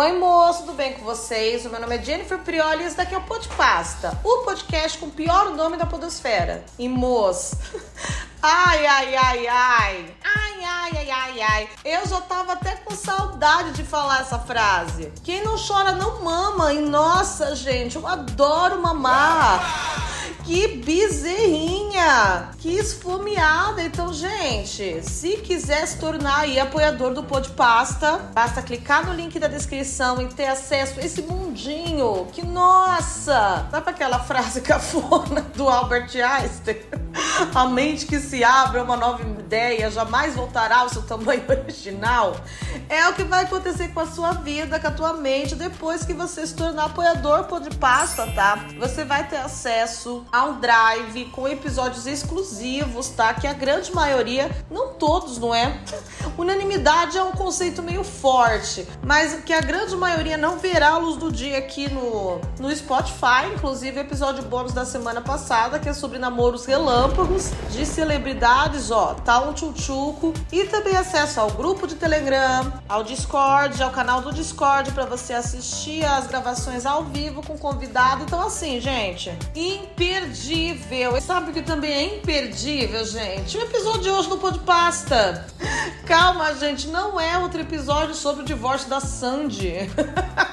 Oi, moço, tudo bem com vocês? O meu nome é Jennifer Prioli e esse daqui é o Podpasta, o podcast com o pior nome da podosfera. E moço, ai, ai, ai, ai, ai, ai, ai, ai, ai. Eu já tava até com saudade de falar essa frase. Quem não chora não mama. E nossa, gente, eu adoro mamar. Que bezerrinha! Que esfomeada! Então, gente, se quiser se tornar aí apoiador do Podpasta, basta clicar no link da descrição e ter acesso a esse mundinho. Que nossa! Sabe aquela frase cafona do Albert Einstein? A mente que se abre a uma nova ideia jamais voltará ao seu tamanho original. É o que vai acontecer com a sua vida, com a tua mente, depois que você se tornar apoiador Podpasta, tá? Você vai ter acesso a um drive com episódios exclusivos, tá? Que a grande maioria, não todos, não é? Unanimidade é um conceito meio forte, mas que a grande maioria não verá a luz do dia aqui no, no Spotify, inclusive episódio bônus da semana passada, que é sobre namoros relâmpagos de celebridades, ó, tá um tchutchuco e também acesso ao grupo de Telegram, ao Discord, ao canal do Discord para você assistir as gravações ao vivo com convidado. Então assim, gente, imperdível. E sabe que também é imperdível, gente? O episódio de hoje no Pô de Pasta. Calma, gente, não é outro episódio sobre o divórcio da Sandy.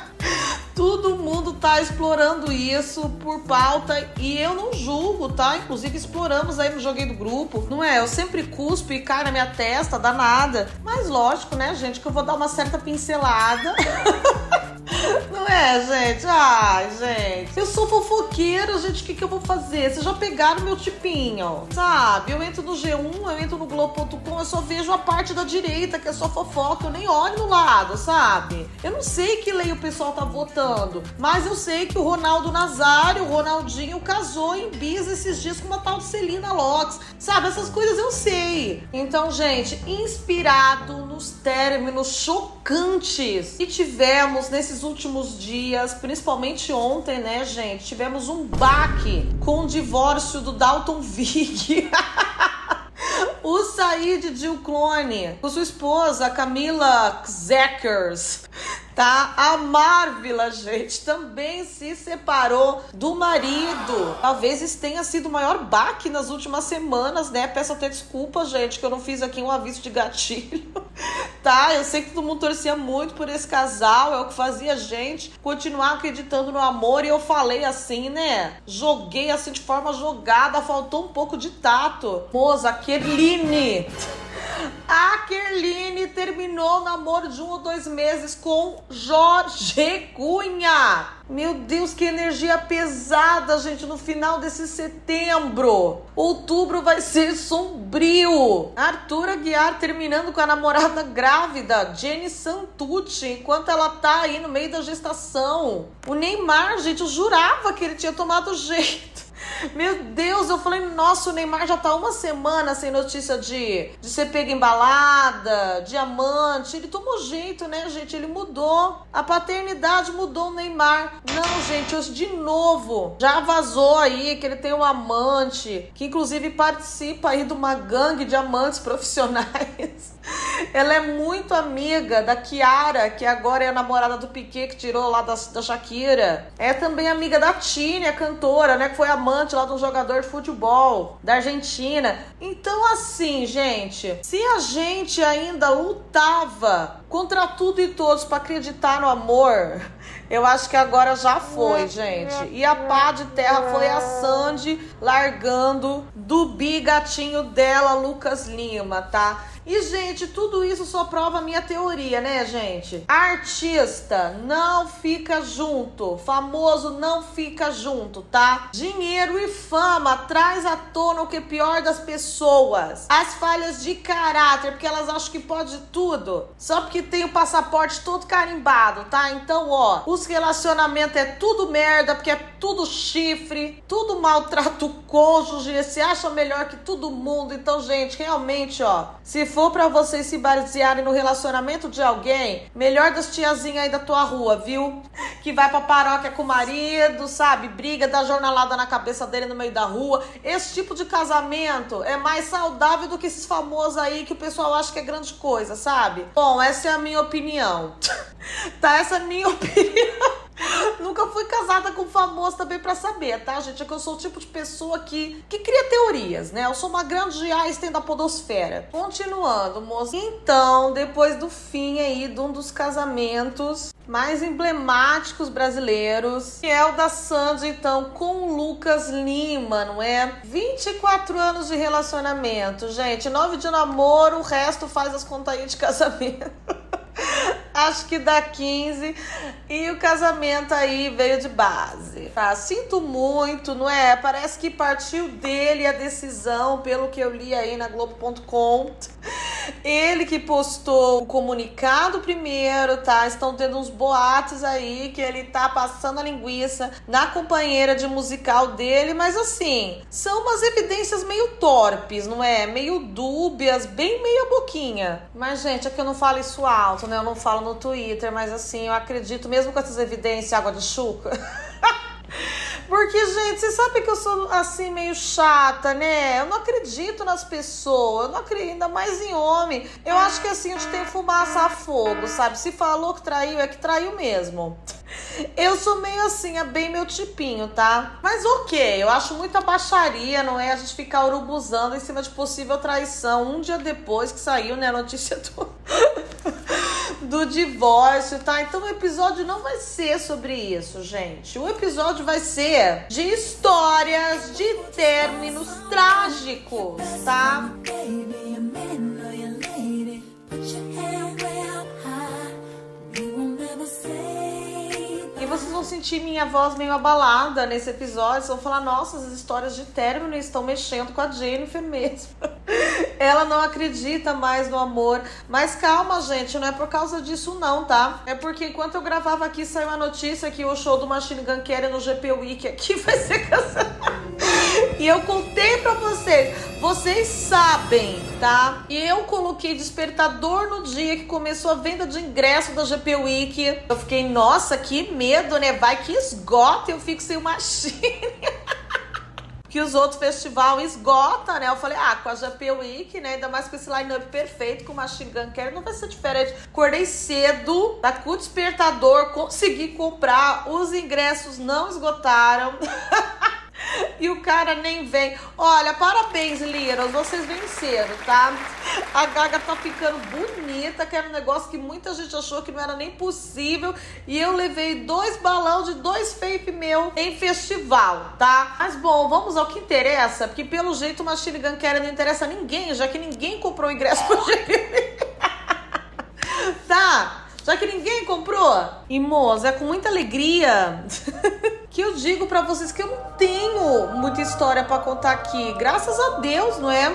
Todo mundo tá explorando isso por pauta e eu não julgo, tá? Inclusive exploramos aí no Joguei do Grupo. Não é? Eu sempre cuspo e cai na minha testa, dá nada. Mas lógico, né, gente, que eu vou dar uma certa pincelada. Não é, gente? Ai, gente. Eu sou fofoqueira, gente. O que, que eu vou fazer? Vocês já pegaram meu tipinho, sabe? Eu entro no G1, eu entro no Globo.com, eu só vejo a parte da direita, que é só fofoca. Eu nem olho no lado, sabe? Eu não sei que lei o pessoal tá votando, mas eu sei que o Ronaldo Nazário, o Ronaldinho, casou em bis esses dias com uma tal de Celina Locks. Sabe? Essas coisas eu sei. Então, gente, inspirado nos términos chocantes que tivemos nesses últimos dias, principalmente ontem, né, gente? Tivemos um baque com o divórcio do Dalton Vig. o Said Dilclone com sua esposa Camila Zeckers tá? A Marvila, gente, também se separou do marido. Talvez isso tenha sido o maior baque nas últimas semanas, né? Peço até desculpa, gente, que eu não fiz aqui um aviso de gatilho, tá? Eu sei que todo mundo torcia muito por esse casal, é o que fazia a gente continuar acreditando no amor e eu falei assim, né? Joguei assim de forma jogada, faltou um pouco de tato. Moça, Kerline. A Kerline terminou o namoro de um ou dois meses com Jorge Cunha. Meu Deus, que energia pesada, gente, no final desse setembro. Outubro vai ser sombrio. Arthur Aguiar terminando com a namorada grávida, Jenny Santucci, enquanto ela tá aí no meio da gestação. O Neymar, gente, eu jurava que ele tinha tomado jeito. Meu Deus, eu falei, nossa, o Neymar já tá uma semana sem notícia de, de ser pego embalada, diamante. Ele tomou jeito, né, gente? Ele mudou. A paternidade mudou o Neymar. Não, gente, hoje de novo já vazou aí que ele tem um amante, que inclusive participa aí de uma gangue de amantes profissionais. Ela é muito amiga da Kiara, que agora é a namorada do Piquet, que tirou lá da, da Shakira. É também amiga da Tine, a cantora, né? Que foi amante lá de um jogador de futebol da Argentina. Então, assim, gente, se a gente ainda lutava contra tudo e todos para acreditar no amor, eu acho que agora já foi, gente. E a pá de terra foi a Sandy largando do bigatinho dela, Lucas Lima, tá? E, gente, tudo isso só prova a minha teoria, né, gente? Artista não fica junto. Famoso não fica junto, tá? Dinheiro e fama traz à tona o que é pior das pessoas. As falhas de caráter, porque elas acham que pode tudo. Só porque tem o passaporte todo carimbado, tá? Então, ó, os relacionamentos é tudo merda, porque é tudo chifre, tudo maltrato cônjuge, se acha melhor que todo mundo. Então, gente, realmente, ó, se for para vocês se basearem no relacionamento de alguém, melhor das tiazinhas aí da tua rua, viu? Que vai pra paróquia com o marido, sabe? Briga, dá jornalada na cabeça dele no meio da rua. Esse tipo de casamento é mais saudável do que esses famosos aí que o pessoal acha que é grande coisa, sabe? Bom, essa é a minha opinião. tá, essa é a minha opinião. Nunca fui casada com famoso também para saber, tá, gente? É que eu sou o tipo de pessoa que, que cria teorias, né? Eu sou uma grande Einstein da podosfera. Continuando, moço. Então, depois do fim aí de um dos casamentos mais emblemáticos brasileiros, que é o da Sandy, então, com o Lucas Lima, não é? 24 anos de relacionamento, gente. 9 de namoro, o resto faz as contas aí de casamento. acho que dá 15. E o casamento aí veio de base. Tá? Sinto muito, não é? Parece que partiu dele a decisão, pelo que eu li aí na Globo.com. Ele que postou o comunicado primeiro, tá? Estão tendo uns boatos aí que ele tá passando a linguiça na companheira de musical dele, mas assim, são umas evidências meio torpes, não é? Meio dúbias, bem meia boquinha. Mas, gente, é que eu não falo isso alto, né? Eu não falo no Twitter, mas assim, eu acredito, mesmo com essas evidências, água de chuca. Porque, gente, você sabe que eu sou assim meio chata, né? Eu não acredito nas pessoas, eu não acredito, ainda mais em homem. Eu acho que assim, a gente tem fumaça a fogo, sabe? Se falou que traiu, é que traiu mesmo. Eu sou meio assim, é bem meu tipinho, tá? Mas ok, eu acho muita baixaria, não é? A gente ficar urubuzando em cima de possível traição um dia depois que saiu, né, a notícia do, do divórcio, tá? Então o episódio não vai ser sobre isso, gente. O episódio vai ser de histórias de términos trágicos, tá? Vocês vão sentir minha voz meio abalada nesse episódio. Vocês vão falar, nossa, as histórias de término estão mexendo com a Jennifer mesmo. Ela não acredita mais no amor. Mas calma, gente, não é por causa disso não, tá? É porque enquanto eu gravava aqui, saiu a notícia que o show do Machine Gun Kelly no GP Week aqui vai ser cancelado. E eu contei pra vocês, vocês sabem, tá? E eu coloquei despertador no dia que começou a venda de ingresso da GP Week. Eu fiquei, nossa, que medo, né? Vai que esgota, eu fico sem Machine. que os outros festivais esgota, né? Eu falei, ah, com a GP Week, né? Ainda mais com esse line-up perfeito, com o Machine Gun Kelly, não vai ser diferente. Acordei cedo, tá com o despertador, consegui comprar, os ingressos não esgotaram. E o cara nem vem. Olha, parabéns, Liras. Vocês venceram, tá? A Gaga tá ficando bonita, que era um negócio que muita gente achou que não era nem possível. E eu levei dois balões de dois fake meu em festival, tá? Mas bom, vamos ao que interessa, porque pelo jeito o Machine Gun Kelly não interessa a ninguém, já que ninguém comprou ingresso pro GP. tá? Já que ninguém comprou. E moça, é com muita alegria que eu digo para vocês que eu não tenho muita história para contar aqui. Graças a Deus, não é?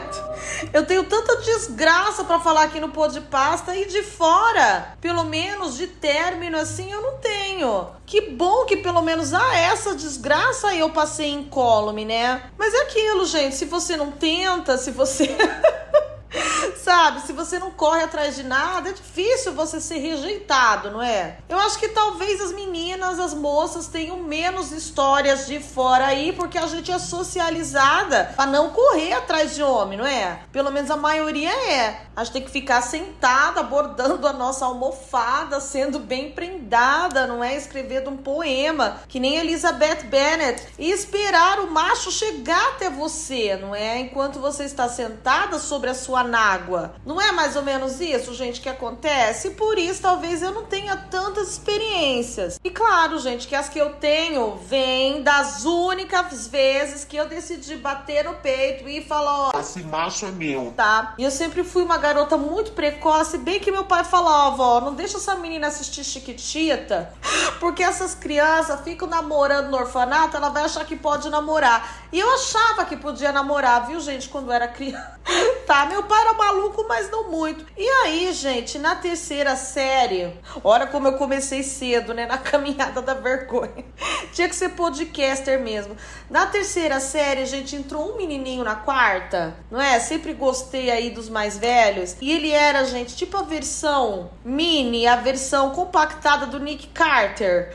Eu tenho tanta desgraça para falar aqui no pô de pasta e de fora, pelo menos de término assim, eu não tenho. Que bom que pelo menos ah, essa desgraça eu passei incólume, né? Mas é aquilo, gente, se você não tenta, se você Sabe, se você não corre atrás de nada, é difícil você ser rejeitado, não é? Eu acho que talvez as meninas, as moças tenham menos histórias de fora aí, porque a gente é socializada para não correr atrás de homem, não é? Pelo menos a maioria é. A gente tem que ficar sentada, bordando a nossa almofada, sendo bem prendada, não é? Escrevendo um poema, que nem Elizabeth Bennet, e esperar o macho chegar até você, não é? Enquanto você está sentada sobre a sua água. Não é mais ou menos isso, gente, que acontece? E por isso talvez eu não tenha tantas experiências. E claro, gente, que as que eu tenho vêm das únicas vezes que eu decidi bater no peito e falar, ó, esse macho é meu. Tá? E eu sempre fui uma garota muito precoce, bem que meu pai falava, ó, não deixa essa menina assistir Chiquitita, porque essas crianças ficam namorando no orfanato, ela vai achar que pode namorar. E eu achava que podia namorar, viu, gente, quando era criança. tá. Meu pai era maluco, mas não muito. E aí, gente, na terceira série, olha como eu comecei cedo, né? Na caminhada da vergonha. Tinha que ser podcaster mesmo. Na terceira série, gente entrou um menininho na quarta, não é? Sempre gostei aí dos mais velhos. E ele era, gente, tipo a versão mini, a versão compactada do Nick Carter.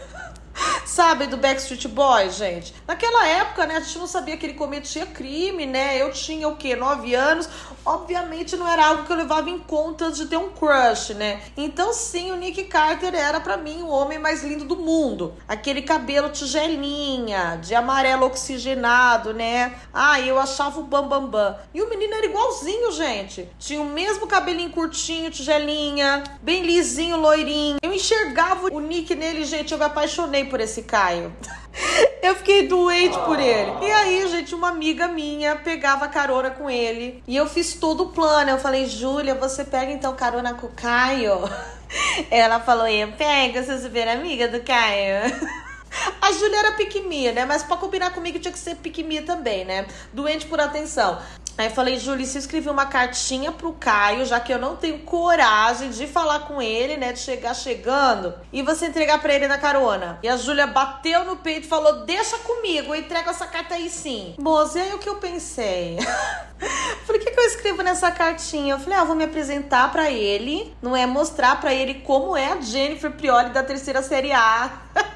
Sabe, do Backstreet Boys, gente? Naquela época, né, a gente não sabia que ele cometia crime, né? Eu tinha o quê? Nove anos. Obviamente não era algo que eu levava em conta de ter um crush, né? Então, sim, o Nick Carter era para mim o homem mais lindo do mundo. Aquele cabelo tigelinha, de amarelo oxigenado, né? Ah, eu achava o bambambam. Bam, bam. E o menino era igualzinho, gente. Tinha o mesmo cabelinho curtinho, tigelinha, bem lisinho, loirinho. Eu enxergava o Nick nele, gente, eu me apaixonei por esse Caio. Eu fiquei doente por ele. E aí, gente, uma amiga minha pegava carona com ele. E eu fiz todo o plano. Eu falei, Júlia, você pega então carona com o Caio? Ela falou, eu pego, você super amiga do Caio. A Júlia era piquimia, né? Mas pra combinar comigo tinha que ser piquimia também, né? Doente por atenção. Aí falei, Júlia, se escrevi uma cartinha pro Caio, já que eu não tenho coragem de falar com ele, né? De chegar chegando e você entregar pra ele na carona. E a Júlia bateu no peito e falou: Deixa comigo, eu entrego essa carta aí sim. Moça, e aí o que eu pensei? o que, que eu escrevo nessa cartinha? Eu falei, ah, vou me apresentar para ele, não é mostrar para ele como é a Jennifer Prioli da terceira série A.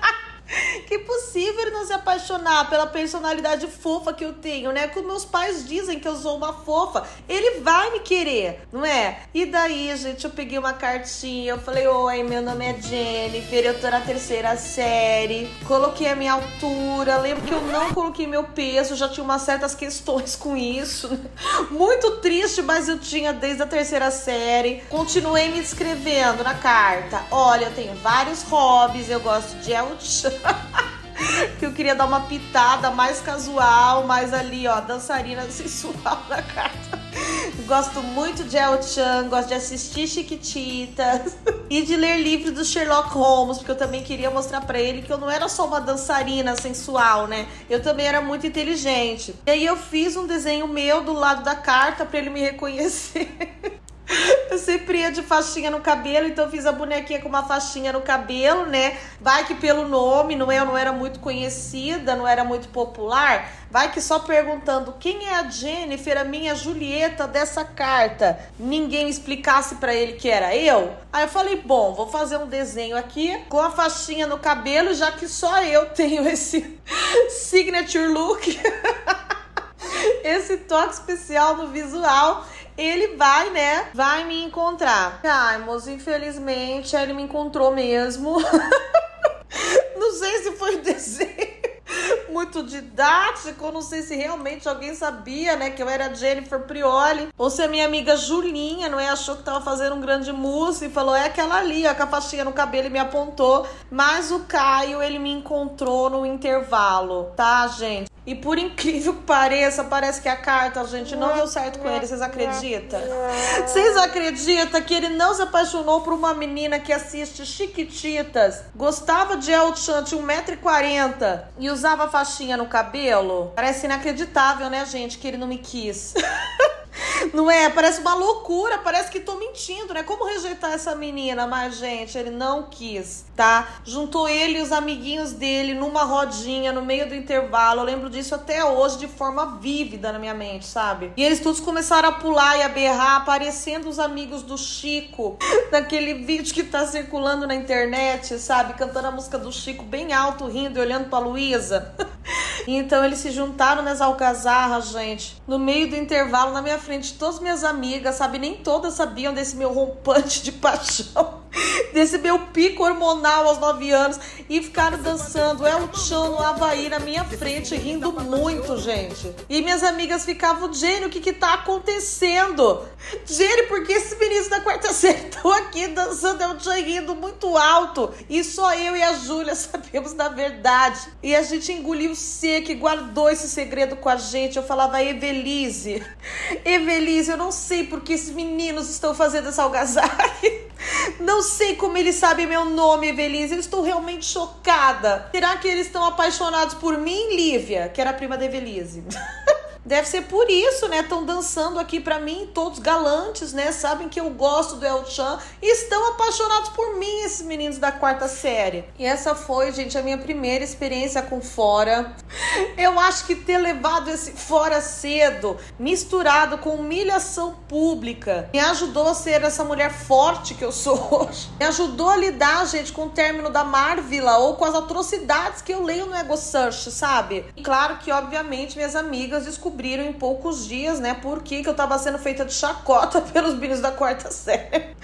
Que possível ele não se apaixonar pela personalidade fofa que eu tenho, né? Como meus pais dizem que eu sou uma fofa, ele vai me querer, não é? E daí, gente, eu peguei uma cartinha, eu falei: Oi, meu nome é Jennifer, eu tô na terceira série, coloquei a minha altura. Lembro que eu não coloquei meu peso, já tinha umas certas questões com isso. Né? Muito triste, mas eu tinha desde a terceira série. Continuei me inscrevendo na carta. Olha, eu tenho vários hobbies, eu gosto de El que eu queria dar uma pitada mais casual, mais ali, ó, dançarina sensual na carta. Gosto muito de El Chan, gosto de assistir Chiquititas e de ler livros do Sherlock Holmes, porque eu também queria mostrar para ele que eu não era só uma dançarina sensual, né? Eu também era muito inteligente. E aí eu fiz um desenho meu do lado da carta para ele me reconhecer. Eu sempre ia de faixinha no cabelo, então fiz a bonequinha com uma faixinha no cabelo, né? Vai que pelo nome, não é? Eu não era muito conhecida, não era muito popular. Vai que só perguntando quem é a Jennifer, a minha Julieta dessa carta, ninguém explicasse para ele que era eu. Aí eu falei, bom, vou fazer um desenho aqui com a faixinha no cabelo, já que só eu tenho esse signature look. esse toque especial no visual ele vai, né? Vai me encontrar. Ai, moço, infelizmente, ele me encontrou mesmo. não sei se foi um desenho muito didático, não sei se realmente alguém sabia, né, que eu era Jennifer Prioli, ou se a minha amiga Julinha, não é, achou que tava fazendo um grande mousse e falou, é aquela ali, ó, com a faixinha no cabelo e me apontou, mas o Caio, ele me encontrou no intervalo, tá, gente? E por incrível que pareça, parece que a carta, gente, não deu certo com ele. Vocês acreditam? Vocês acreditam que ele não se apaixonou por uma menina que assiste Chiquititas, gostava de El Chan, tinha 1,40m e usava faixinha no cabelo? Parece inacreditável, né, gente, que ele não me quis. Não é? Parece uma loucura, parece que tô mentindo, né? Como rejeitar essa menina? Mas, gente, ele não quis, tá? Juntou ele e os amiguinhos dele numa rodinha no meio do intervalo. Eu lembro disso até hoje de forma vívida na minha mente, sabe? E eles todos começaram a pular e a berrar, aparecendo os amigos do Chico, naquele vídeo que tá circulando na internet, sabe? Cantando a música do Chico bem alto, rindo e olhando pra Luísa. então eles se juntaram nas alcazarras, gente, no meio do intervalo na minha frente todas minhas amigas, sabe? Nem todas sabiam desse meu rompante de paixão, desse meu pico hormonal aos nove anos. E ficaram dançando El Chan no Havaí na minha frente, rindo muito, gente. E minhas amigas ficavam, Jenny, o que que tá acontecendo? Jenny, por que esse menino da quarta série estão aqui dançando El Chan rindo muito alto? E só eu e a Júlia sabemos da verdade. E a gente engoliu seco e guardou esse segredo com a gente. Eu falava, Evelise, Evelise, eu não sei porque esses meninos estão fazendo essa algazarra. Não sei como eles sabem meu nome, Evelise. Eu estou realmente chocada. Será que eles estão apaixonados por mim, Lívia, que era prima da Evelise? deve ser por isso, né? Estão dançando aqui para mim, todos galantes, né? Sabem que eu gosto do El Chan e estão apaixonados por mim, esses meninos da quarta série. E essa foi, gente, a minha primeira experiência com fora. Eu acho que ter levado esse fora cedo, misturado com humilhação pública, me ajudou a ser essa mulher forte que eu sou hoje. Me ajudou a lidar, gente, com o término da Marvila ou com as atrocidades que eu leio no Ego Search, sabe? E claro que, obviamente, minhas amigas descobriram em poucos dias, né, por que, que eu tava sendo feita de chacota pelos meninos da quarta série.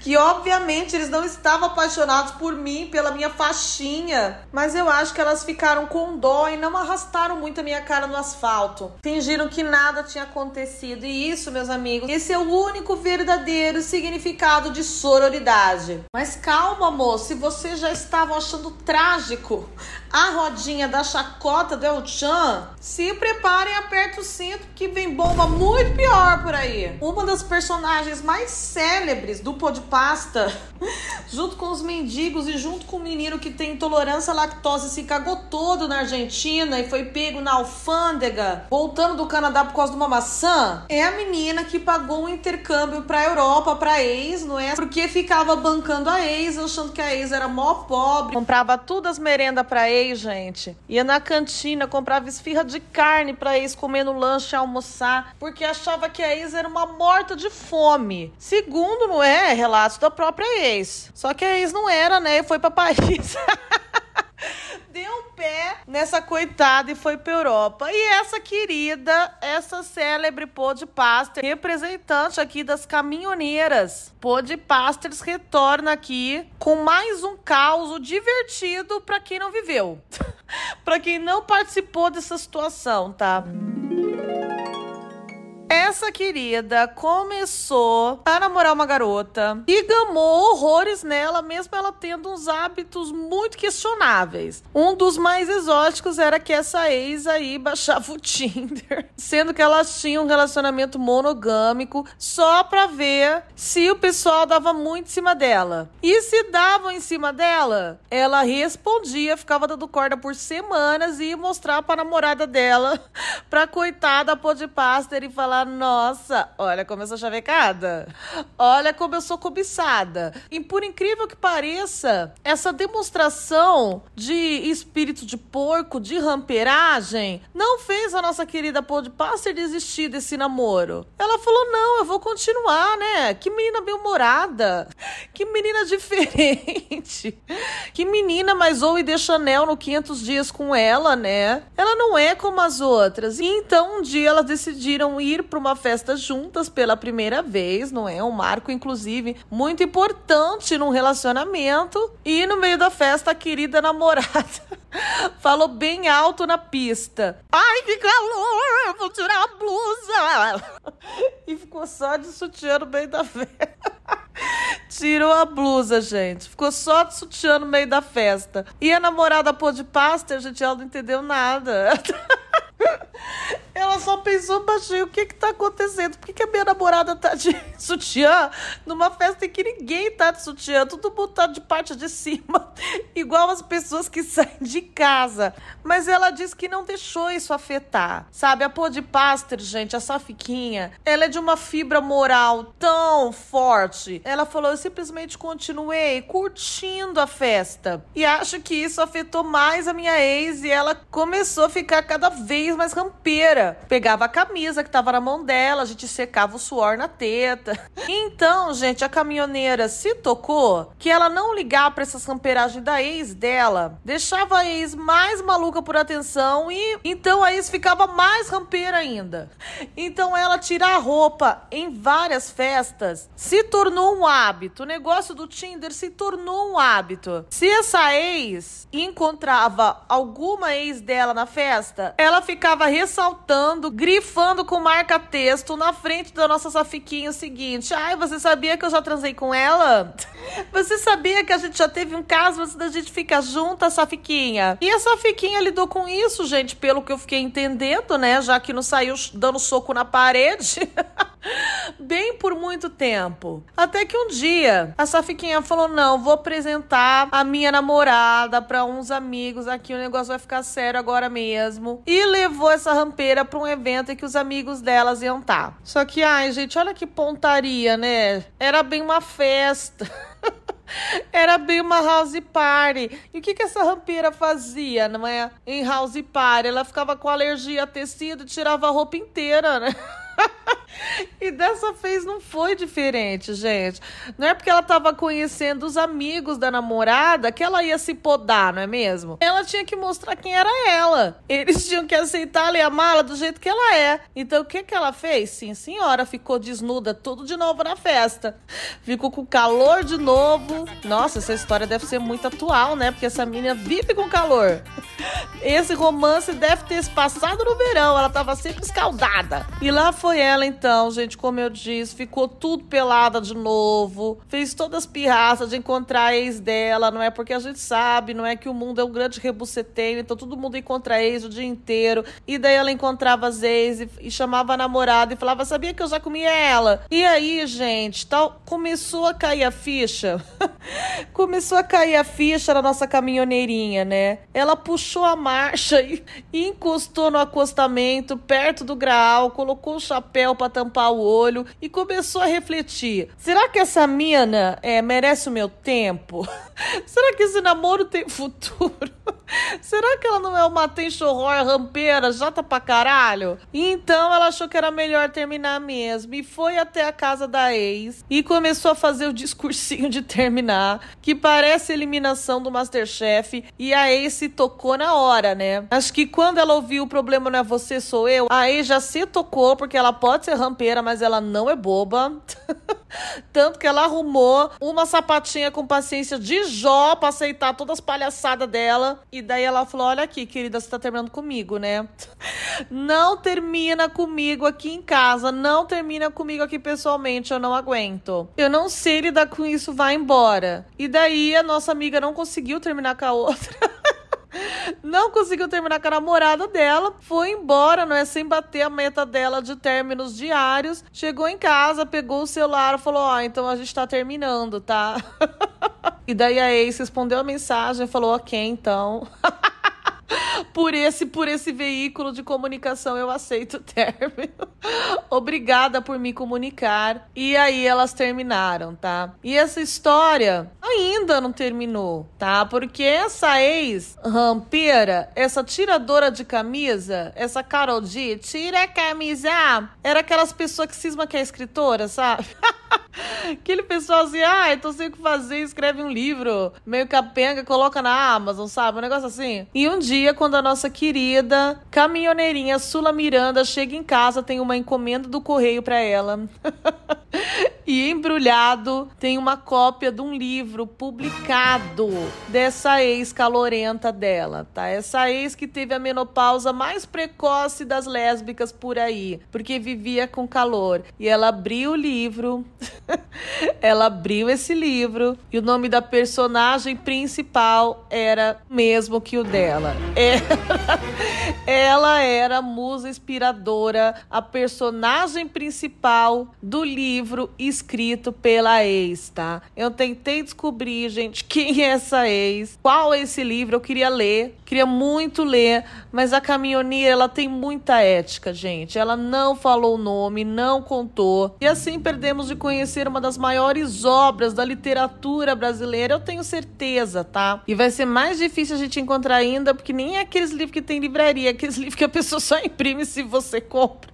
Que obviamente eles não estavam apaixonados por mim, pela minha faixinha, mas eu acho que elas ficaram com dó e não arrastaram muito a minha cara no asfalto. Fingiram que nada tinha acontecido. E isso, meus amigos, esse é o único verdadeiro significado de sororidade. Mas calma, moço, se vocês já estavam achando trágico a rodinha da chacota do El Chan, se preparem apertem o cinto que vem bomba muito pior por aí. Uma das personagens mais célebres do Podpasta, junto com os mendigos e junto com o menino que tem intolerância à lactose se cagou todo na Argentina e foi pego na alfândega, voltando do Canadá por causa de uma maçã, é a menina que pagou um intercâmbio pra Europa, pra ex, não é? Porque ficava bancando a ex, achando que a ex era mó pobre, comprava tudo as merendas pra ex gente. Ia na cantina, comprava esfirra de carne pra ex comer no lanche e almoçar, porque achava que a ex era uma morta de fome. Segundo, não é? Relatos da própria ex. Só que a ex não era, né? E foi pra Paris. deu pé nessa coitada e foi pra Europa. E essa querida, essa célebre podcaster, representante aqui das caminhoneiras, podpasters, retorna aqui com mais um caos divertido para quem não viveu. para quem não participou dessa situação, tá? Essa querida começou a namorar uma garota e gamou horrores nela, mesmo ela tendo uns hábitos muito questionáveis. Um dos mais exóticos era que essa ex aí baixava o Tinder, sendo que elas tinham um relacionamento monogâmico só pra ver se o pessoal dava muito em cima dela. E se davam em cima dela, ela respondia, ficava dando corda por semanas e ia mostrar pra namorada dela, pra coitada podcaster e falar nossa, olha como eu sou chavecada. Olha como eu sou cobiçada. E por incrível que pareça, essa demonstração de espírito de porco, de ramperagem, não fez a nossa querida Podpasser desistir desse namoro. Ela falou: não, eu vou continuar, né? Que menina bem-humorada. Que menina diferente. Que menina mais ou e de Chanel no 500 dias com ela, né? Ela não é como as outras. E então um dia elas decidiram ir para uma festa juntas pela primeira vez, não é? Um marco, inclusive, muito importante num relacionamento. E no meio da festa, a querida namorada falou bem alto na pista: Ai, que calor! Eu vou tirar a blusa! E ficou só de sutiã no meio da festa. Tirou a blusa, gente. Ficou só de sutiã no meio da festa. E a namorada pôr de pasta, gente, ela não entendeu nada. Ela só pensou baixinho, o que que tá acontecendo? Por que, que a minha namorada tá de sutiã numa festa em que ninguém tá de sutiã? Todo mundo tá de parte de cima, igual as pessoas que saem de casa. Mas ela disse que não deixou isso afetar, sabe? A podcaster, gente, a Safiquinha, ela é de uma fibra moral tão forte. Ela falou, eu simplesmente continuei curtindo a festa. E acho que isso afetou mais a minha ex e ela começou a ficar cada vez mais rampeira pegava a camisa que tava na mão dela, a gente secava o suor na teta. Então, gente, a caminhoneira se tocou que ela não ligar para essas ramperagens da ex dela, deixava a ex mais maluca por atenção e então a ex ficava mais rampeira ainda. Então ela tirar a roupa em várias festas se tornou um hábito. O negócio do Tinder se tornou um hábito. Se essa ex encontrava alguma ex dela na festa, ela ficava ressaltando grifando com marca-texto na frente da nossa Safiquinha o seguinte: ai, você sabia que eu já transei com ela? Você sabia que a gente já teve um caso antes da gente ficar junta, Safiquinha? E a Safiquinha lidou com isso, gente, pelo que eu fiquei entendendo, né? Já que não saiu dando soco na parede. bem por muito tempo. Até que um dia a Safiquinha falou: Não, vou apresentar a minha namorada para uns amigos aqui, o negócio vai ficar sério agora mesmo. E levou essa rampeira para um evento em que os amigos delas iam estar. Tá. Só que, ai, gente, olha que pontaria, né? Era bem uma festa. Era bem uma house party. E o que, que essa rampeira fazia, não é? Em house party? Ela ficava com alergia a tecido tirava a roupa inteira, né? e dessa vez não foi diferente, gente. Não é porque ela estava conhecendo os amigos da namorada que ela ia se podar, não é mesmo? Ela tinha que mostrar quem era ela. Eles tinham que aceitar e amá-la do jeito que ela é. Então o que que ela fez? Sim, senhora, ficou desnuda tudo de novo na festa. Ficou com calor de novo. Nossa, essa história deve ser muito atual, né? Porque essa menina vive com calor. Esse romance deve ter se passado no verão. Ela estava sempre escaldada. E lá foi ela então, gente, como eu disse, ficou tudo pelada de novo, fez todas as pirraças de encontrar a ex dela, não é? Porque a gente sabe, não é? Que o mundo é um grande rebuceteio, então todo mundo encontra ex o dia inteiro. E daí ela encontrava as ex e, e chamava a namorada e falava: Sabia que eu já comia ela? E aí, gente, tal, começou a cair a ficha. começou a cair a ficha na nossa caminhoneirinha, né? Ela puxou a marcha e, e encostou no acostamento, perto do grau, colocou o chapéu para tampar o olho e começou a refletir: será que essa mina é, merece o meu tempo? será que esse namoro tem futuro? Será que ela não é uma tenchorror rampeira, jata pra caralho? Então ela achou que era melhor terminar mesmo e foi até a casa da ex e começou a fazer o discursinho de terminar, que parece eliminação do Masterchef e a ex se tocou na hora, né? Acho que quando ela ouviu o problema não é você, sou eu, a ex já se tocou porque ela pode ser rampeira, mas ela não é boba. Tanto que ela arrumou uma sapatinha com paciência de Jó pra aceitar todas as palhaçadas dela. E daí ela falou: Olha aqui, querida, você tá terminando comigo, né? Não termina comigo aqui em casa. Não termina comigo aqui pessoalmente. Eu não aguento. Eu não sei lidar com isso, vai embora. E daí a nossa amiga não conseguiu terminar com a outra. não conseguiu terminar com a namorada dela, foi embora, não é? Sem bater a meta dela de términos diários. Chegou em casa, pegou o celular falou: Ó, oh, então a gente tá terminando, tá? e daí a ex respondeu a mensagem e falou: Ok, então. por esse por esse veículo de comunicação eu aceito o término. Obrigada por me comunicar. E aí elas terminaram, tá? E essa história ainda não terminou, tá? Porque essa ex rampeira, essa tiradora de camisa, essa Carol G, tira a camisa, era aquelas pessoas que cisma que é escritora, sabe? Aquele pessoal assim, ah, então sei o que fazer, escreve um livro, meio capenga, coloca na Amazon, sabe? Um negócio assim. E um dia, quando a nossa querida caminhoneirinha Sula Miranda chega em casa, tem uma encomenda do correio para ela. e embrulhado tem uma cópia de um livro publicado dessa ex calorenta dela, tá? Essa ex que teve a menopausa mais precoce das lésbicas por aí, porque vivia com calor. E ela abriu o livro, ela abriu esse livro e o nome da personagem principal era mesmo que o dela. Era, ela era a musa inspiradora, a personagem principal do livro escrito pela ex, tá? Eu tentei descobrir, gente, quem é essa ex, qual é esse livro, eu queria ler, queria muito ler, mas a caminhoneira, ela tem muita ética, gente. Ela não falou o nome, não contou. E assim perdemos de conhecer uma das maiores obras da literatura brasileira, eu tenho certeza, tá? E vai ser mais difícil a gente encontrar ainda, porque nem é aqueles livros que tem livraria, aqueles livros que a pessoa só imprime se você compra.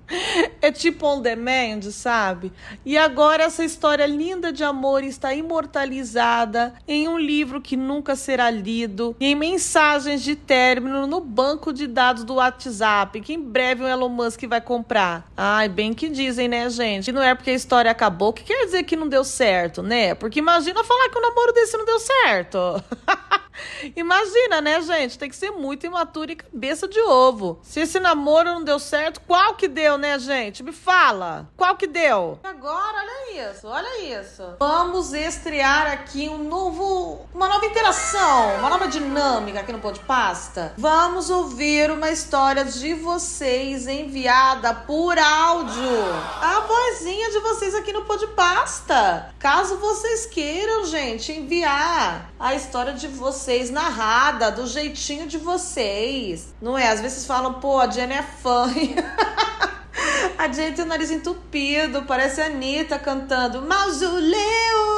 É tipo on demand, sabe? E agora essa história linda de amor está imortalizada em um livro que nunca será lido e em mensagens de término no banco de dados do WhatsApp, que em breve o Elon Musk vai comprar. Ai, bem que dizem, né, gente? Que não é porque a história acabou que quer dizer que não deu certo, né? Porque imagina falar que o namoro desse não deu certo. Imagina, né, gente? Tem que ser muito imaturo e cabeça de ovo. Se esse namoro não deu certo, qual que deu, né, gente? Me fala. Qual que deu? Agora, olha isso, olha isso. Vamos estrear aqui um novo, uma nova interação, uma nova dinâmica aqui no Pão de Pasta. Vamos ouvir uma história de vocês enviada por áudio. A vozinha de vocês aqui no Pão de Pasta. Caso vocês queiram, gente, enviar a história de vocês narrada do jeitinho de vocês. Não é? Às vezes falam, pô, a Jenny é fã. A Jenny tem o nariz entupido, parece a Anitta cantando Mausoleu.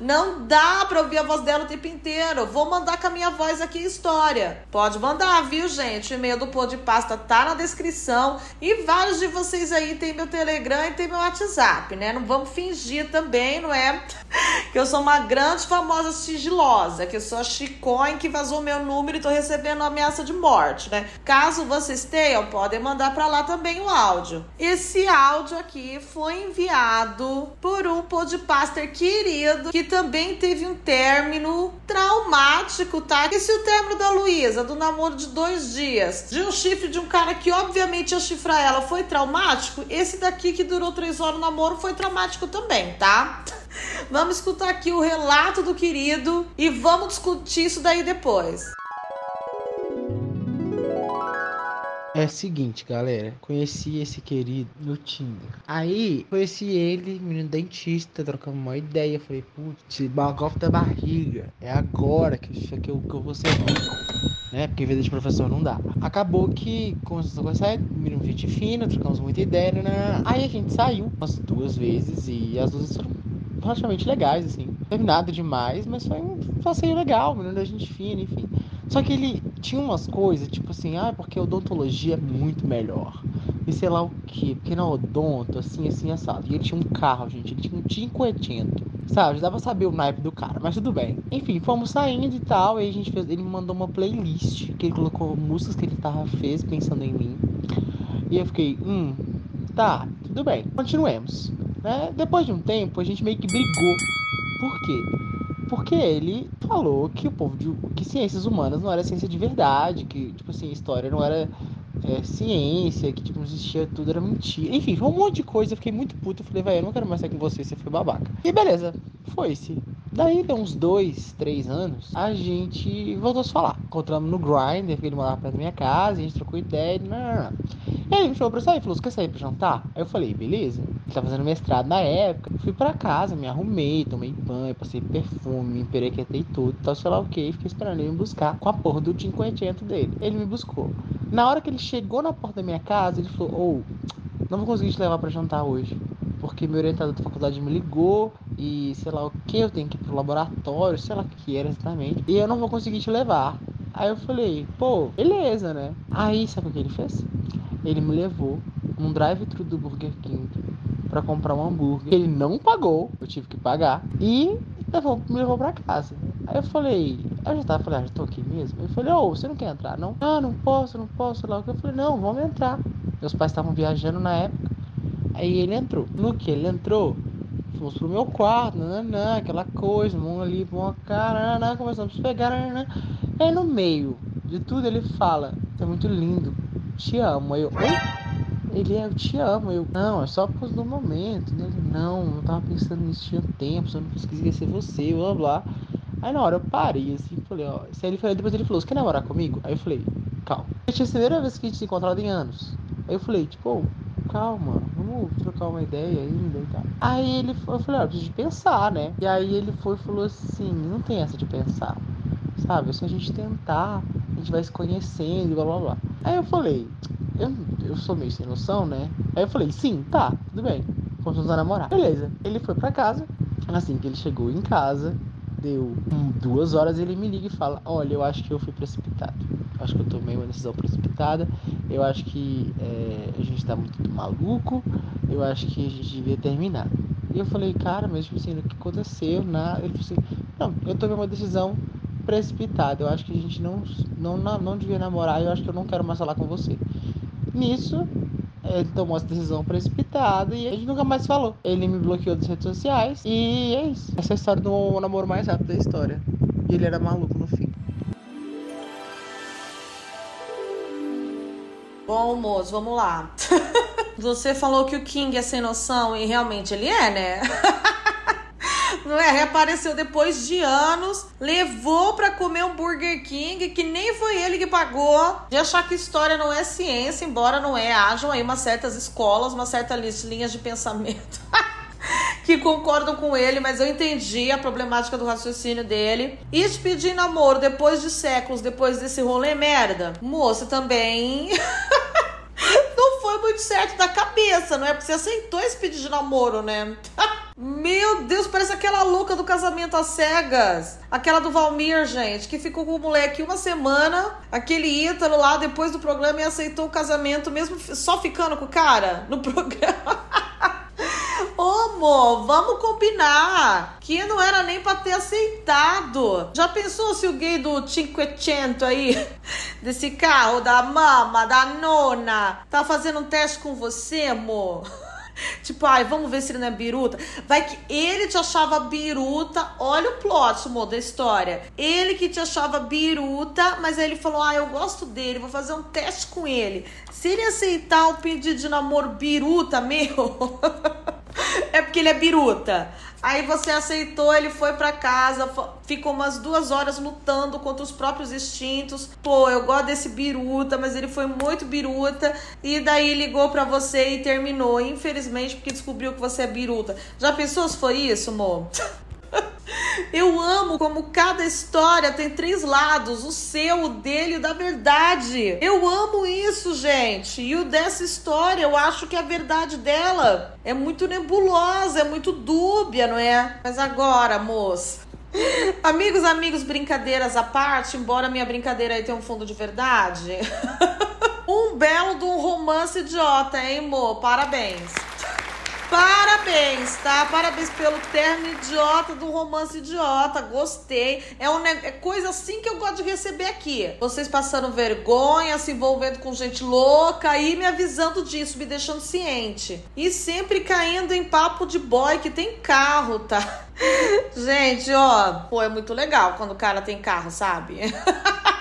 Não dá pra ouvir a voz dela o tempo inteiro. Vou mandar com a minha voz aqui história. Pode mandar, viu, gente? O e-mail do Pô de Pasta tá na descrição. E vários de vocês aí tem meu Telegram e tem meu WhatsApp, né? Não vamos fingir também, não é? Que eu sou uma grande famosa sigilosa, que eu sou a Chicoin que vazou meu número e tô recebendo ameaça de morte, né? Caso vocês tenham, podem mandar para lá também o áudio. Esse áudio aqui foi enviado por um podcaster querido que também teve um término traumático, tá? Esse é o término da Luísa, do namoro de dois dias, de um chifre de um cara que obviamente ia chifrar ela, foi traumático. Esse daqui que durou três horas o namoro foi traumático também, tá? Vamos escutar aqui o relato do querido e vamos discutir isso daí depois. É o seguinte, galera. Conheci esse querido no Tinder. Aí, conheci ele, menino dentista, trocando uma ideia. Falei, putz, bagulho da barriga. É agora que, que, eu, que eu vou ser rico. Né? Porque vida de professor não dá. Acabou que começou a conversar, menino gente fina, trocamos muita ideia, né? Aí a gente saiu umas duas vezes e as duas foram relativamente legais, assim. Não teve nada demais, mas foi um passeio legal, menino da gente fina, enfim. Só que ele tinha umas coisas, tipo assim, ah, porque a odontologia é muito melhor. E sei lá o que, porque na odonto, assim, assim, assado. E ele tinha um carro, gente, ele tinha um 500. Sabe, dava pra saber o naipe do cara, mas tudo bem. Enfim, fomos saindo e tal, e a gente fez, ele me mandou uma playlist, que ele colocou músicas que ele tava fez pensando em mim. E eu fiquei, hum, tá, tudo bem, continuemos. Né? Depois de um tempo, a gente meio que brigou. Por quê? Porque ele falou que o povo de que ciências humanas não era ciência de verdade, que tipo assim, história não era é, ciência, que tipo, não existia tudo, era mentira. Enfim, foi um monte de coisa, eu fiquei muito puto, eu falei, vai, eu não quero mais sair com você, você foi babaca. E beleza, foi-se. Daí, deu uns dois, três anos, a gente voltou a se falar. Encontramos no Grindr, ele morava perto da minha casa, a gente trocou ideia, não, não, não. Aí ele me chamou pra sair, falou, você quer sair pra jantar? Aí eu falei, beleza. Ele tá fazendo mestrado na época. Fui pra casa, me arrumei, tomei banho, passei perfume, me emperequetei tudo, tal, sei lá o que, fiquei esperando ele me buscar com a porra do 500 dele. Ele me buscou. Na hora que ele chegou na porta da minha casa, ele falou, oh, não vou conseguir te levar pra jantar hoje porque meu orientador da faculdade me ligou e sei lá o que, eu tenho que ir pro laboratório, sei lá o que era exatamente, e eu não vou conseguir te levar. Aí eu falei, pô, beleza, né? Aí sabe o que ele fez? Ele me levou num drive-thru do Burger King para comprar um hambúrguer. Ele não pagou, eu tive que pagar. E levou, me levou para casa. Aí eu falei, eu já tava, falei, ah, já tô aqui mesmo. Eu falei, ô, você não quer entrar, não? Ah, não posso, não posso, lá. Eu falei, não, vamos entrar. Meus pais estavam viajando na época. Aí ele entrou. No que ele entrou, fomos pro meu quarto, nananã, aquela coisa, vamos ali, vamos carana, começamos a pegar, nananã. Aí no meio de tudo ele fala, é muito lindo, te amo. Aí eu, oi? Ele é, eu te amo. Eu, não, é só por causa do momento. Ele, não, eu tava pensando nisso tinha tempo, eu não conseguia ser você, blá blá. Aí na hora eu parei assim, falei, ó. Aí ele falou, depois ele falou, você quer namorar comigo? Aí eu falei, calma. A gente é a primeira vez que a gente se encontrado em anos. Aí eu falei, tipo, calma, vamos trocar uma ideia ainda e tal. Aí ele foi, eu falei, ó, preciso de pensar, né? E aí ele foi e falou assim, não tem essa de pensar. Sabe, se a gente tentar, gente vai se conhecendo blá blá blá. Aí eu falei, eu, eu sou meio sem noção, né? Aí eu falei, sim, tá, tudo bem. Vamos a namorar. Beleza. Ele foi pra casa. Assim que ele chegou em casa, deu duas horas ele me liga e fala: Olha, eu acho que eu fui precipitado. Acho que eu tomei uma decisão precipitada. Eu acho que é, a gente tá muito maluco. Eu acho que a gente devia terminar. E eu falei: Cara, mas tipo assim, o que aconteceu? Nada. Ele falou assim: Não, eu tomei uma decisão precipitado. Eu acho que a gente não, não, não devia namorar. Eu acho que eu não quero mais falar com você. Nisso, ele tomou essa decisão precipitada e a gente nunca mais falou. Ele me bloqueou das redes sociais e é isso. Essa é a história do namoro mais rápido da história. E ele era maluco no fim. Bom, moço, vamos lá. Você falou que o King é sem noção e realmente ele é, né? Não é? Reapareceu depois de anos, levou para comer um Burger King que nem foi ele que pagou. De achar que história não é ciência, embora não é, hajam aí umas certas escolas, umas certas linhas de pensamento. que concordam com ele, mas eu entendi a problemática do raciocínio dele. E te pedir namoro depois de séculos, depois desse rolê merda, moça também. não foi muito certo da cabeça, não é? Porque você aceitou esse pedido de namoro, né? Meu Deus, parece aquela louca do casamento às cegas. Aquela do Valmir, gente, que ficou com o moleque uma semana. Aquele Ítalo lá depois do programa e aceitou o casamento, mesmo só ficando com o cara no programa. Ô, amor, vamos combinar que não era nem pra ter aceitado. Já pensou se o gay do Cinquecento aí, desse carro, da mama, da nona, tá fazendo um teste com você, amor? Tipo, ai, vamos ver se ele não é biruta. Vai que ele te achava biruta. Olha o plot, amor, da história. Ele que te achava biruta, mas aí ele falou: ah, eu gosto dele, vou fazer um teste com ele. Se ele aceitar o pedido de namoro biruta meu, é porque ele é biruta. Aí você aceitou, ele foi para casa, ficou umas duas horas lutando contra os próprios instintos. Pô, eu gosto desse biruta, mas ele foi muito biruta. E daí ligou para você e terminou. Infelizmente, porque descobriu que você é biruta. Já pensou se foi isso, amor? Eu amo como cada história tem três lados: o seu, o dele e o da verdade. Eu amo isso, gente. E o dessa história, eu acho que a verdade dela é muito nebulosa, é muito dúbia, não é? Mas agora, moça. Amigos, amigos, brincadeiras à parte, embora minha brincadeira aí tenha um fundo de verdade. um belo de um romance idiota, hein, amor? Parabéns. Parabéns, tá? Parabéns pelo termo idiota do romance idiota. Gostei. É, um, é coisa assim que eu gosto de receber aqui. Vocês passando vergonha, se envolvendo com gente louca e me avisando disso, me deixando ciente. E sempre caindo em papo de boy que tem carro, tá? Gente, ó, pô, é muito legal quando o cara tem carro, sabe?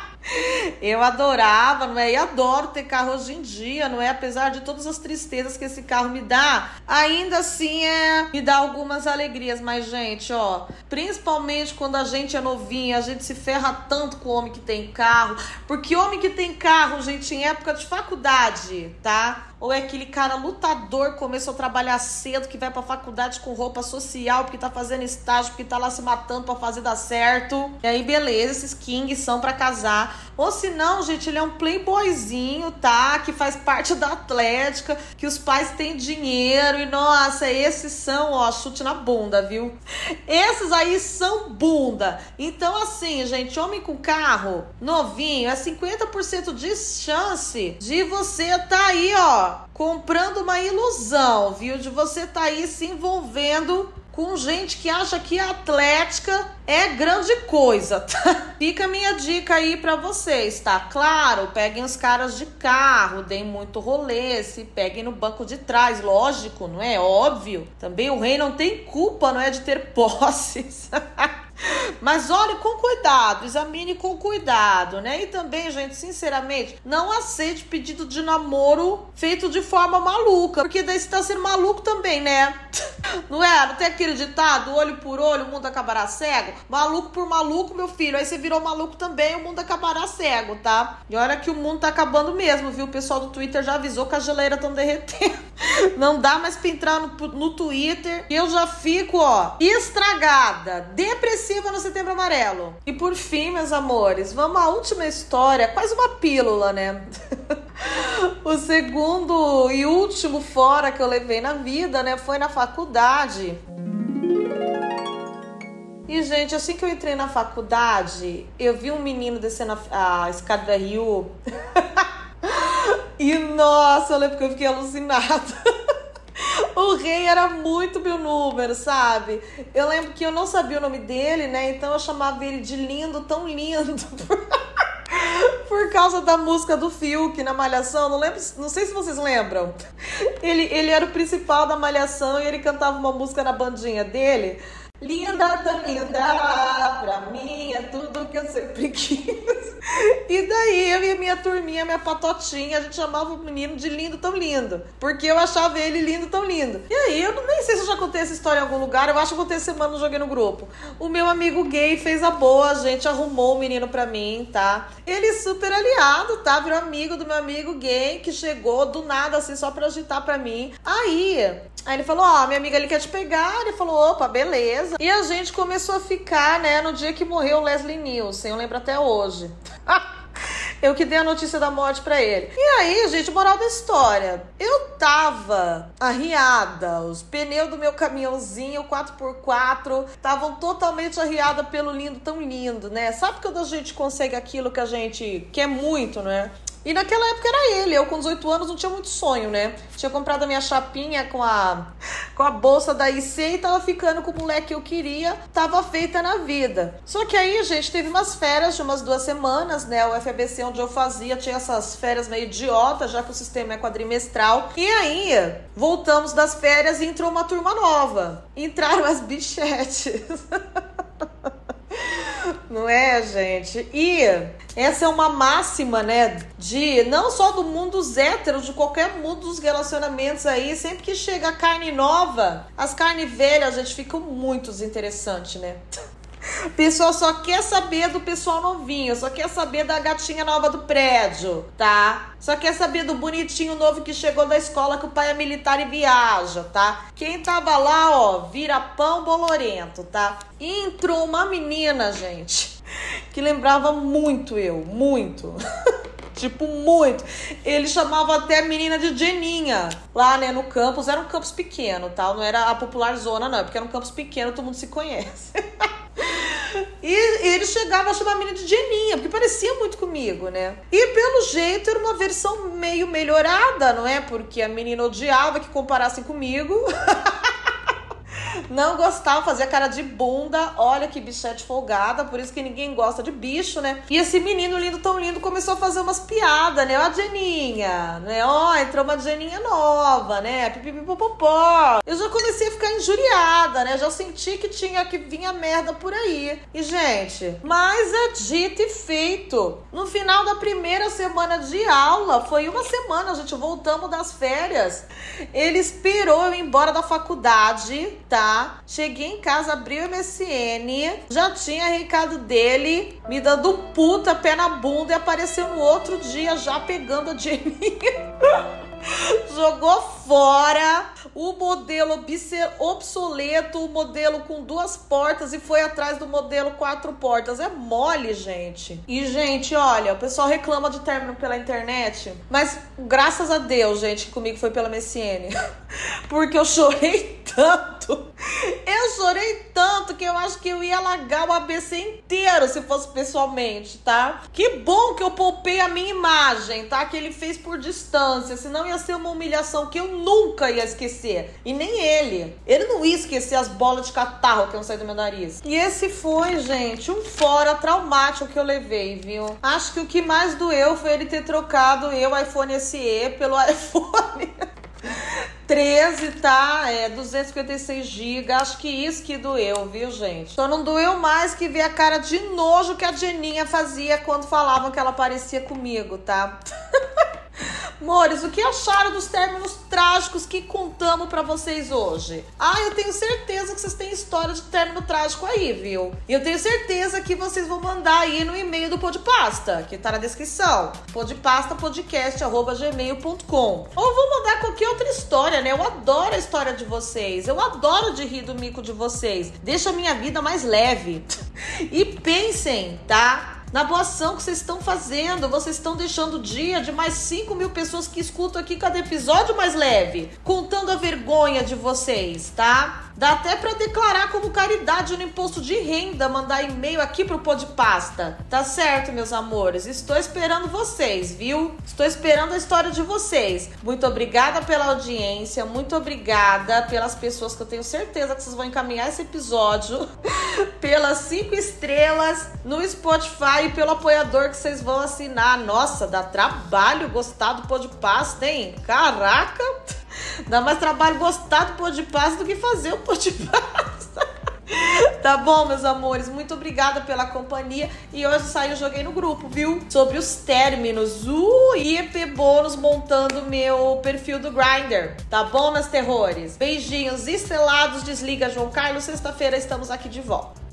Eu adorava, não é? E adoro ter carro hoje em dia, não é? Apesar de todas as tristezas que esse carro me dá, ainda assim é me dá algumas alegrias. Mas, gente, ó, principalmente quando a gente é novinha, a gente se ferra tanto com o homem que tem carro, porque homem que tem carro, gente, em época de faculdade, tá? Ou é aquele cara lutador começou a trabalhar cedo, que vai pra faculdade com roupa social, porque tá fazendo estágio, porque tá lá se matando pra fazer dar certo. E aí, beleza, esses kings são para casar. Ou se não, gente, ele é um playboyzinho, tá? Que faz parte da Atlética, que os pais têm dinheiro. E nossa, esses são, ó, chute na bunda, viu? Esses aí são bunda. Então, assim, gente, homem com carro novinho é 50% de chance de você tá aí, ó, comprando uma ilusão, viu? De você tá aí se envolvendo com gente que acha que a Atlética é grande coisa. Tá? Fica a minha dica aí para vocês, tá? Claro, peguem os caras de carro, deem muito rolê, se peguem no banco de trás, lógico, não é? Óbvio. Também o rei não tem culpa, não é, de ter posses. Mas olhe com cuidado, examine com cuidado, né? E também, gente, sinceramente, não aceite pedido de namoro feito de forma maluca, porque daí você tá sendo maluco também, né? Não é? Não tem aquele ditado, olho por olho, o mundo acabará cego? Maluco por maluco, meu filho. Aí você virou maluco também, o mundo acabará cego, tá? E olha que o mundo tá acabando mesmo, viu? O pessoal do Twitter já avisou que as geleiras estão derretendo. Não dá mais pra entrar no, no Twitter. Eu já fico, ó, estragada, depressiva no Setembro Amarelo. E por fim, meus amores, vamos à última história, quase uma pílula, né? o segundo e último fora que eu levei na vida, né, foi na faculdade. E, gente, assim que eu entrei na faculdade, eu vi um menino descendo a, a escada da Rio. e, nossa, eu lembro que eu fiquei alucinada. o rei era muito meu número, sabe? Eu lembro que eu não sabia o nome dele, né? Então eu chamava ele de lindo, tão lindo. Por causa da música do Fiuk na Malhação, não lembro, não sei se vocês lembram. Ele, ele era o principal da Malhação e ele cantava uma música na bandinha dele. Linda, tão linda, pra mim é tudo que eu sempre quis. E daí eu e minha turminha, minha patotinha, a gente chamava o menino de lindo tão lindo. Porque eu achava ele lindo tão lindo. E aí, eu nem sei se eu já contei essa história em algum lugar, eu acho que eu contei semana no Joguei no Grupo. O meu amigo gay fez a boa, a gente arrumou o menino pra mim, tá? Ele super aliado, tá? Virou amigo do meu amigo gay, que chegou do nada, assim, só pra agitar pra mim. Aí, Aí ele falou: Ó, oh, minha amiga ele quer te pegar. Ele falou: opa, beleza. E a gente começou a ficar, né, no dia que morreu Leslie Nielsen. Eu lembro até hoje. Eu que dei a notícia da morte para ele. E aí, gente, moral da história. Eu tava arriada, os pneus do meu caminhãozinho 4x4 estavam totalmente arriada pelo lindo tão lindo, né? Sabe quando a gente consegue aquilo que a gente quer muito, né? E naquela época era ele. Eu, com 18 anos, não tinha muito sonho, né? Tinha comprado a minha chapinha com a, com a bolsa da IC e tava ficando com o moleque que eu queria. Tava feita na vida. Só que aí, gente, teve umas férias de umas duas semanas, né? O FBC onde eu fazia tinha essas férias meio idiota, já que o sistema é quadrimestral. E aí, voltamos das férias e entrou uma turma nova. Entraram as bichetes. Não é, gente? E essa é uma máxima, né? De não só do mundo dos héteros, de qualquer mundo dos relacionamentos aí. Sempre que chega carne nova, as carnes velhas, a gente, ficam muito desinteressantes, né? O pessoal só quer saber do pessoal novinho, só quer saber da gatinha nova do prédio, tá? Só quer saber do bonitinho novo que chegou da escola que o pai é militar e viaja, tá? Quem tava lá, ó, vira pão bolorento, tá? Entrou uma menina, gente, que lembrava muito eu, muito. tipo, muito. Ele chamava até a menina de Jeninha, lá, né, no campus. Era um campus pequeno, tal. Tá? Não era a popular zona, não, porque era um campus pequeno, todo mundo se conhece. E ele chegava a chamar a menina de Jeninha, porque parecia muito comigo, né? E pelo jeito era uma versão meio melhorada, não é? Porque a menina odiava que comparassem comigo. Não gostava, fazia cara de bunda. Olha que bichete folgada, por isso que ninguém gosta de bicho, né? E esse menino lindo, tão lindo, começou a fazer umas piadas, né? Ó, a Jeninha, né? Ó, entrou uma Jeninha nova, né? Pipipipopopó. Eu já comecei a ficar injuriada, né? Já senti que tinha que vir a merda por aí. E, gente, mas é dito e feito. No final da primeira semana de aula, foi uma semana, gente, voltamos das férias. Ele esperou eu ir embora da faculdade, tá? Cheguei em casa, abri o MSN, já tinha recado dele me dando puta pé na bunda e apareceu no outro dia já pegando a Jenny. Jogou fora o modelo obsoleto, o modelo com duas portas e foi atrás do modelo quatro portas. É mole, gente. E, gente, olha, o pessoal reclama de término pela internet, mas graças a Deus, gente, que comigo foi pela MSN. Porque eu chorei tanto. Eu chorei tanto que eu acho que eu ia largar o ABC inteiro se fosse pessoalmente, tá? Que bom que eu poupei a minha imagem, tá? Que ele fez por distância, senão ia ser uma humilhação que eu nunca ia esquecer. E nem ele. Ele não ia esquecer as bolas de catarro que iam sair do meu nariz. E esse foi, gente, um fora traumático que eu levei, viu? Acho que o que mais doeu foi ele ter trocado eu, iPhone SE, pelo iPhone. 13, tá? É 256 GB. Acho que isso que doeu, viu, gente? Só não doeu mais que ver a cara de nojo que a Jeninha fazia quando falavam que ela parecia comigo, tá? Mores, o que acharam dos términos trágicos que contamos para vocês hoje? Ah, eu tenho certeza que vocês têm história de término trágico aí, viu? E eu tenho certeza que vocês vão mandar aí no e-mail do Podpasta, que tá na descrição. podpastapodcast.gmail.com Ou vou mandar qualquer outra história, né? Eu adoro a história de vocês. Eu adoro de rir do mico de vocês. Deixa a minha vida mais leve. E pensem, tá? Na boa ação que vocês estão fazendo. Vocês estão deixando o dia de mais 5 mil pessoas que escutam aqui cada episódio mais leve, contando a vergonha de vocês, tá? Dá até para declarar como caridade no imposto de renda, mandar e-mail aqui pro Podpasta. Tá certo, meus amores? Estou esperando vocês, viu? Estou esperando a história de vocês. Muito obrigada pela audiência, muito obrigada pelas pessoas que eu tenho certeza que vocês vão encaminhar esse episódio pelas cinco estrelas no Spotify e pelo apoiador que vocês vão assinar. Nossa, dá trabalho gostar do Podpasta, hein? Caraca! Dá mais trabalho gostar do pão de pasta do que fazer o pão de pasta. Tá bom, meus amores, muito obrigada pela companhia. E hoje saiu, joguei no grupo, viu? Sobre os términos. Uh, IEP bônus montando meu perfil do Grindr. Tá bom, meus terrores? Beijinhos estrelados. Desliga, João Carlos. Sexta-feira estamos aqui de volta.